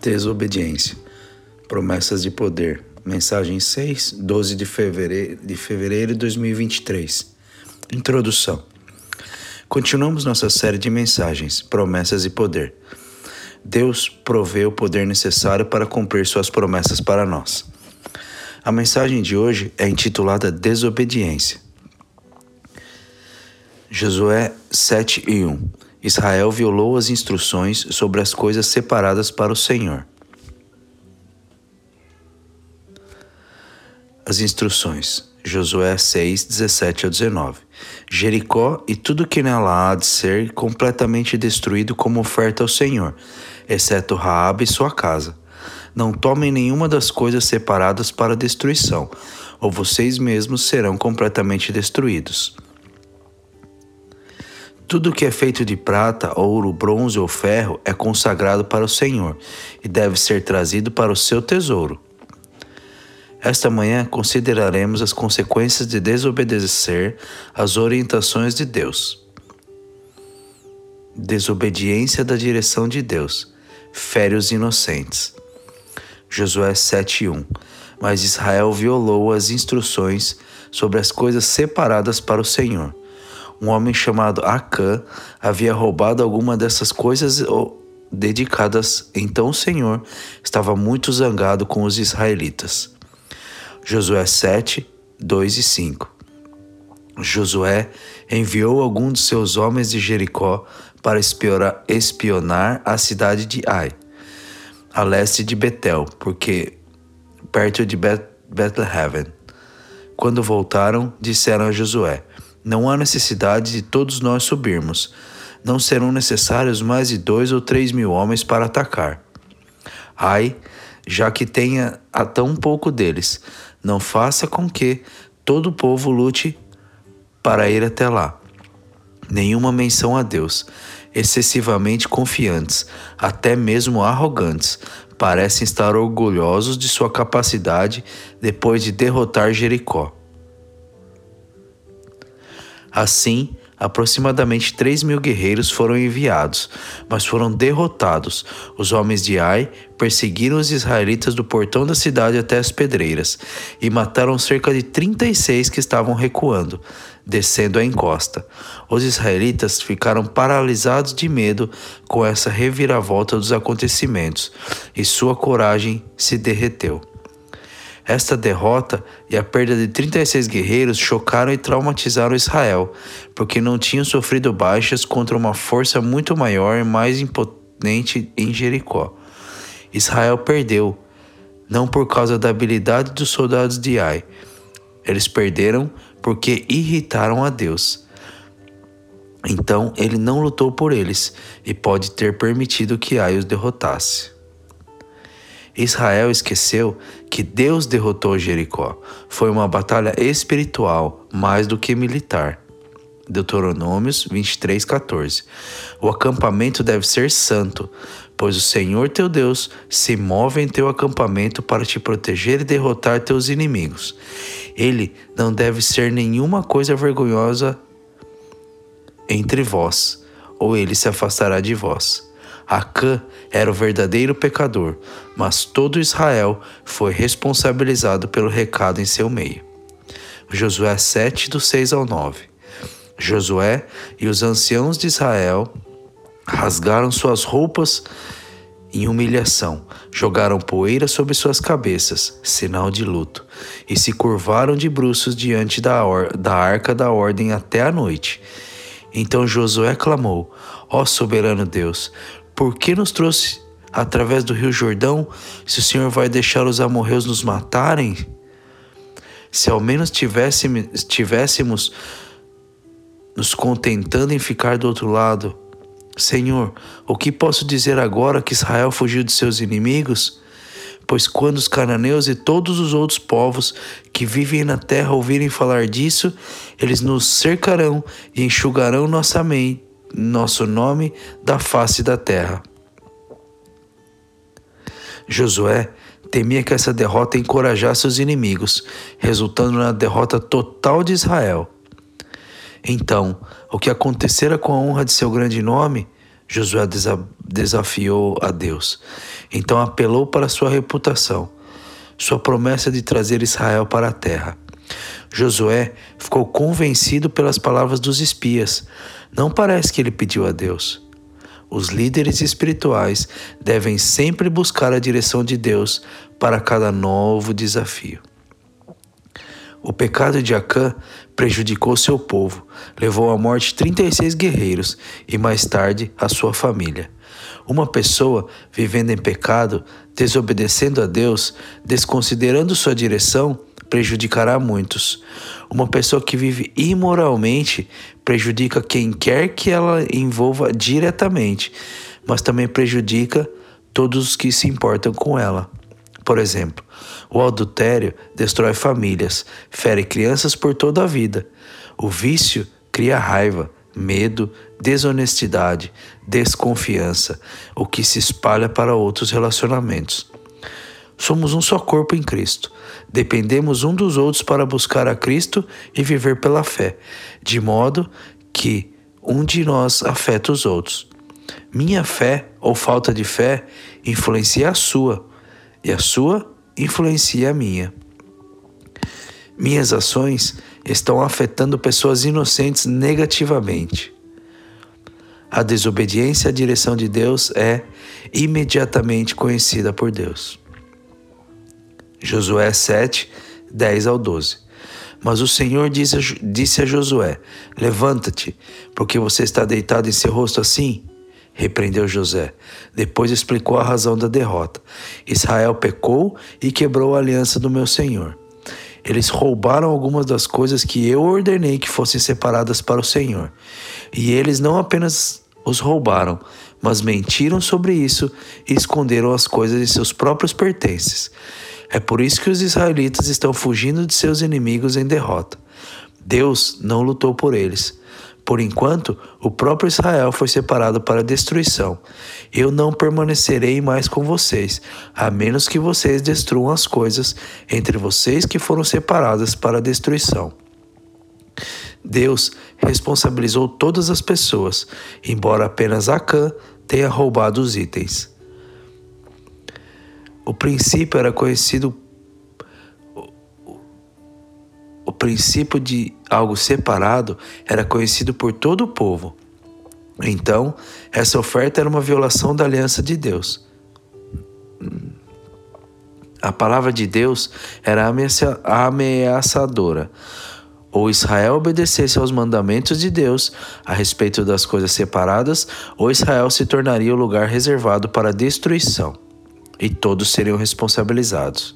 Desobediência. Promessas de poder. Mensagem 6, 12 de fevereiro de, fevereiro de 2023. Introdução. Continuamos nossa série de mensagens, promessas e poder. Deus provê o poder necessário para cumprir suas promessas para nós. A mensagem de hoje é intitulada Desobediência. Josué 7 e 1 Israel violou as instruções sobre as coisas separadas para o Senhor. As instruções. Josué 6, 17 a 19. Jericó e tudo que nela há de ser completamente destruído como oferta ao Senhor, exceto Raabe e sua casa. Não tomem nenhuma das coisas separadas para destruição, ou vocês mesmos serão completamente destruídos. Tudo que é feito de prata, ouro, bronze ou ferro é consagrado para o Senhor e deve ser trazido para o seu tesouro. Esta manhã consideraremos as consequências de desobedecer às orientações de Deus. Desobediência da direção de Deus fere os inocentes. Josué 7:1. Mas Israel violou as instruções sobre as coisas separadas para o Senhor um homem chamado Acã havia roubado alguma dessas coisas dedicadas. Então o Senhor estava muito zangado com os israelitas. Josué 7, 2 e 5 Josué enviou alguns de seus homens de Jericó para espionar a cidade de Ai, a leste de Betel, porque perto de Bethlehem. Quando voltaram, disseram a Josué: não há necessidade de todos nós subirmos. Não serão necessários mais de dois ou três mil homens para atacar. Ai, já que tenha a tão pouco deles, não faça com que todo o povo lute para ir até lá. Nenhuma menção a Deus. Excessivamente confiantes, até mesmo arrogantes, parecem estar orgulhosos de sua capacidade depois de derrotar Jericó. Assim, aproximadamente 3 mil guerreiros foram enviados, mas foram derrotados. Os homens de Ai perseguiram os israelitas do portão da cidade até as pedreiras e mataram cerca de 36 que estavam recuando, descendo a encosta. Os israelitas ficaram paralisados de medo com essa reviravolta dos acontecimentos e sua coragem se derreteu. Esta derrota e a perda de 36 guerreiros chocaram e traumatizaram Israel, porque não tinham sofrido baixas contra uma força muito maior e mais imponente em Jericó. Israel perdeu, não por causa da habilidade dos soldados de Ai. Eles perderam porque irritaram a Deus. Então ele não lutou por eles e pode ter permitido que Ai os derrotasse. Israel esqueceu que Deus derrotou Jericó. Foi uma batalha espiritual mais do que militar. Deuteronômios 23:14. O acampamento deve ser santo, pois o Senhor teu Deus se move em teu acampamento para te proteger e derrotar teus inimigos. Ele não deve ser nenhuma coisa vergonhosa entre vós, ou ele se afastará de vós. Acã era o verdadeiro pecador, mas todo Israel foi responsabilizado pelo recado em seu meio. Josué 7, do 6 ao 9. Josué e os anciãos de Israel rasgaram suas roupas em humilhação, jogaram poeira sobre suas cabeças, sinal de luto, e se curvaram de bruços diante da, da arca da ordem até a noite. Então Josué clamou: Ó soberano Deus, por que nos trouxe através do rio Jordão se o Senhor vai deixar os amorreus nos matarem? Se ao menos tivéssemos, tivéssemos nos contentando em ficar do outro lado. Senhor, o que posso dizer agora que Israel fugiu de seus inimigos? Pois quando os cananeus e todos os outros povos que vivem na terra ouvirem falar disso, eles nos cercarão e enxugarão nossa mente nosso nome da face da terra. Josué temia que essa derrota encorajasse os inimigos, resultando na derrota total de Israel. Então, o que acontecera com a honra de seu grande nome? Josué desafiou a Deus. Então apelou para sua reputação, sua promessa de trazer Israel para a terra. Josué ficou convencido pelas palavras dos espias. Não parece que ele pediu a Deus. Os líderes espirituais devem sempre buscar a direção de Deus para cada novo desafio. O pecado de Acã prejudicou seu povo, levou à morte 36 guerreiros e mais tarde a sua família. Uma pessoa vivendo em pecado, desobedecendo a Deus, desconsiderando sua direção, prejudicará muitos. Uma pessoa que vive imoralmente prejudica quem quer que ela envolva diretamente, mas também prejudica todos os que se importam com ela. Por exemplo, o adultério destrói famílias, fere crianças por toda a vida. O vício cria raiva, medo, desonestidade, desconfiança, o que se espalha para outros relacionamentos. Somos um só corpo em Cristo. Dependemos um dos outros para buscar a Cristo e viver pela fé, de modo que um de nós afeta os outros. Minha fé ou falta de fé influencia a sua, e a sua influencia a minha. Minhas ações estão afetando pessoas inocentes negativamente. A desobediência à direção de Deus é imediatamente conhecida por Deus. Josué 7, 10 ao 12. Mas o Senhor disse a, Josué: Levanta-te, porque você está deitado em seu rosto assim? Repreendeu José. Depois explicou a razão da derrota. Israel pecou e quebrou a aliança do meu Senhor. Eles roubaram algumas das coisas que eu ordenei que fossem separadas para o Senhor. E eles não apenas os roubaram, mas mentiram sobre isso e esconderam as coisas em seus próprios pertences. É por isso que os israelitas estão fugindo de seus inimigos em derrota. Deus não lutou por eles. Por enquanto, o próprio Israel foi separado para destruição. Eu não permanecerei mais com vocês, a menos que vocês destruam as coisas entre vocês que foram separadas para destruição. Deus responsabilizou todas as pessoas, embora apenas Acã tenha roubado os itens. O princípio era conhecido. O princípio de algo separado era conhecido por todo o povo. Então, essa oferta era uma violação da aliança de Deus. A palavra de Deus era ameaçadora. Ou Israel obedecesse aos mandamentos de Deus a respeito das coisas separadas, ou Israel se tornaria o lugar reservado para destruição e todos seriam responsabilizados.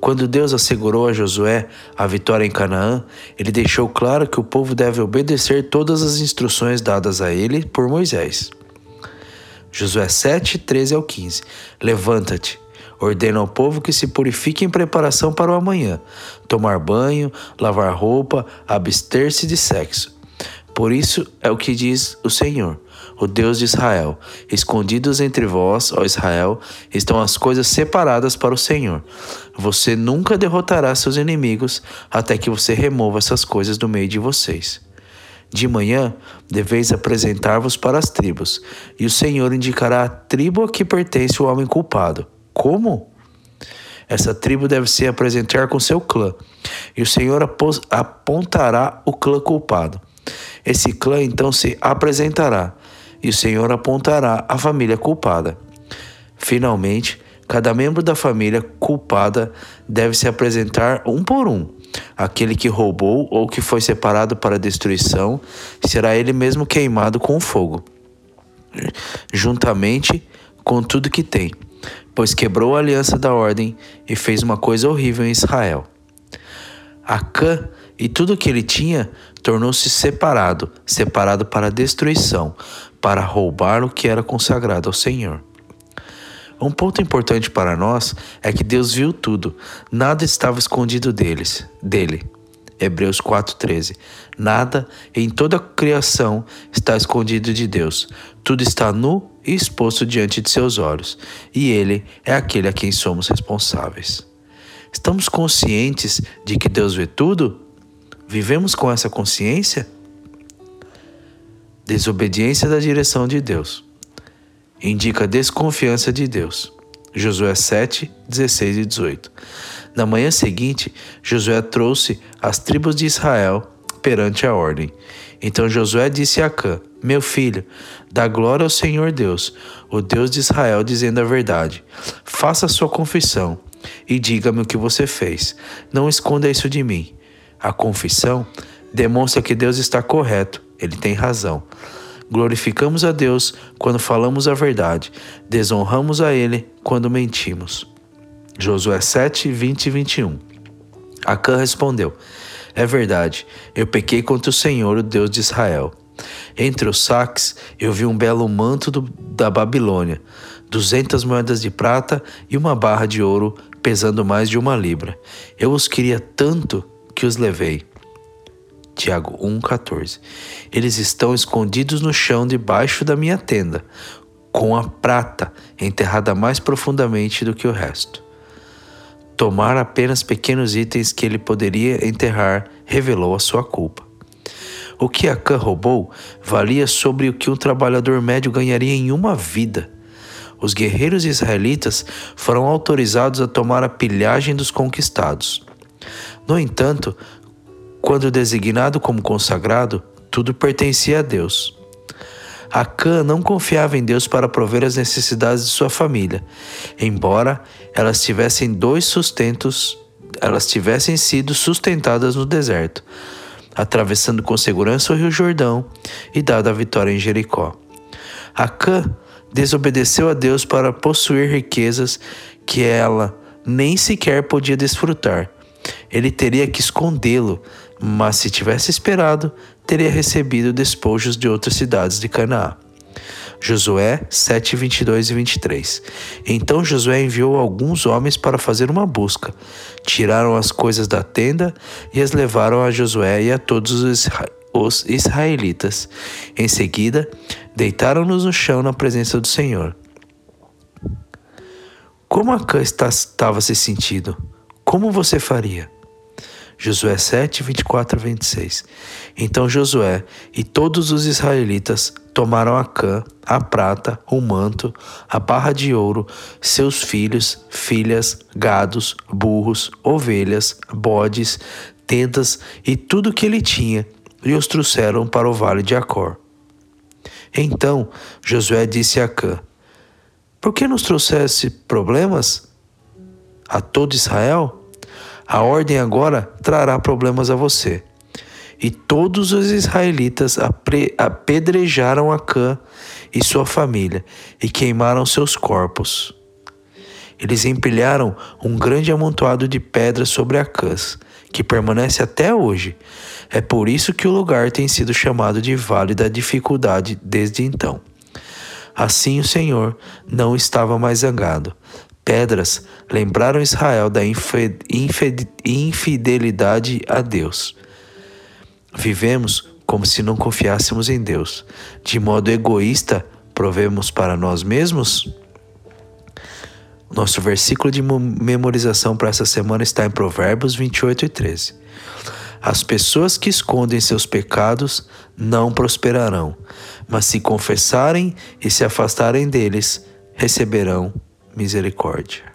Quando Deus assegurou a Josué a vitória em Canaã, ele deixou claro que o povo deve obedecer todas as instruções dadas a ele por Moisés. Josué 7, 13 ao 15. Levanta-te, ordena ao povo que se purifique em preparação para o amanhã, tomar banho, lavar roupa, abster-se de sexo. Por isso é o que diz o Senhor o Deus de Israel. Escondidos entre vós, ó Israel, estão as coisas separadas para o Senhor. Você nunca derrotará seus inimigos até que você remova essas coisas do meio de vocês. De manhã deveis apresentar-vos para as tribos, e o Senhor indicará a tribo a que pertence o homem culpado. Como? Essa tribo deve se apresentar com seu clã, e o Senhor apontará o clã culpado. Esse clã então se apresentará, e o Senhor apontará a família culpada. Finalmente, cada membro da família culpada deve se apresentar um por um. Aquele que roubou ou que foi separado para destruição será ele mesmo queimado com fogo, juntamente com tudo que tem, pois quebrou a aliança da ordem e fez uma coisa horrível em Israel. Acã e tudo o que ele tinha tornou-se separado, separado para destruição, para roubar o que era consagrado ao Senhor. Um ponto importante para nós é que Deus viu tudo, nada estava escondido deles, dele. Hebreus 4:13. Nada em toda a criação está escondido de Deus. Tudo está nu e exposto diante de seus olhos, e ele é aquele a quem somos responsáveis. Estamos conscientes de que Deus vê tudo? Vivemos com essa consciência? Desobediência da direção de Deus. indica desconfiança de Deus. Josué 7, 16 e 18. Na manhã seguinte, Josué trouxe as tribos de Israel perante a ordem. Então Josué disse a Acã: Meu filho, dá glória ao Senhor Deus, o Deus de Israel, dizendo a verdade. Faça sua confissão e diga-me o que você fez. Não esconda isso de mim. A confissão demonstra que Deus está correto, ele tem razão. Glorificamos a Deus quando falamos a verdade, desonramos a Ele quando mentimos. Josué 7, 20 e 21. Acã respondeu: É verdade, eu pequei contra o Senhor, o Deus de Israel. Entre os saques eu vi um belo manto do, da Babilônia, duzentas moedas de prata e uma barra de ouro pesando mais de uma libra. Eu os queria tanto que os levei. Tiago 1,14. Eles estão escondidos no chão debaixo da minha tenda, com a prata enterrada mais profundamente do que o resto. Tomar apenas pequenos itens que ele poderia enterrar revelou a sua culpa. O que Acã roubou valia sobre o que um trabalhador médio ganharia em uma vida. Os guerreiros israelitas foram autorizados a tomar a pilhagem dos conquistados. No entanto, quando designado como consagrado, tudo pertencia a Deus. Acã não confiava em Deus para prover as necessidades de sua família, embora elas tivessem dois sustentos, elas tivessem sido sustentadas no deserto, atravessando com segurança o Rio Jordão e dada a vitória em Jericó. Acã desobedeceu a Deus para possuir riquezas que ela nem sequer podia desfrutar. Ele teria que escondê-lo mas se tivesse esperado, teria recebido despojos de outras cidades de Canaã. Josué 7, 22 e 23. Então Josué enviou alguns homens para fazer uma busca. Tiraram as coisas da tenda e as levaram a Josué e a todos os israelitas. Em seguida, deitaram-nos no chão na presença do Senhor. Como Acã estava se sentindo? Como você faria? Josué 7, 24 a 26. Então Josué e todos os israelitas tomaram a cã, a prata, o manto, a barra de ouro, seus filhos, filhas, gados, burros, ovelhas, bodes, tendas e tudo que ele tinha, e os trouxeram para o vale de Acor. Então Josué disse a Acã: Por que nos trouxesse problemas a todo Israel? A ordem agora trará problemas a você. E todos os israelitas apedrejaram Acã e sua família e queimaram seus corpos. Eles empilharam um grande amontoado de pedras sobre Acãs, que permanece até hoje. É por isso que o lugar tem sido chamado de Vale da Dificuldade desde então. Assim o Senhor não estava mais zangado, pedras lembraram Israel da infidelidade a Deus. Vivemos como se não confiássemos em Deus. De modo egoísta, provemos para nós mesmos? Nosso versículo de memorização para essa semana está em Provérbios 28 e 13. As pessoas que escondem seus pecados não prosperarão, mas se confessarem e se afastarem deles, receberão misericórdia.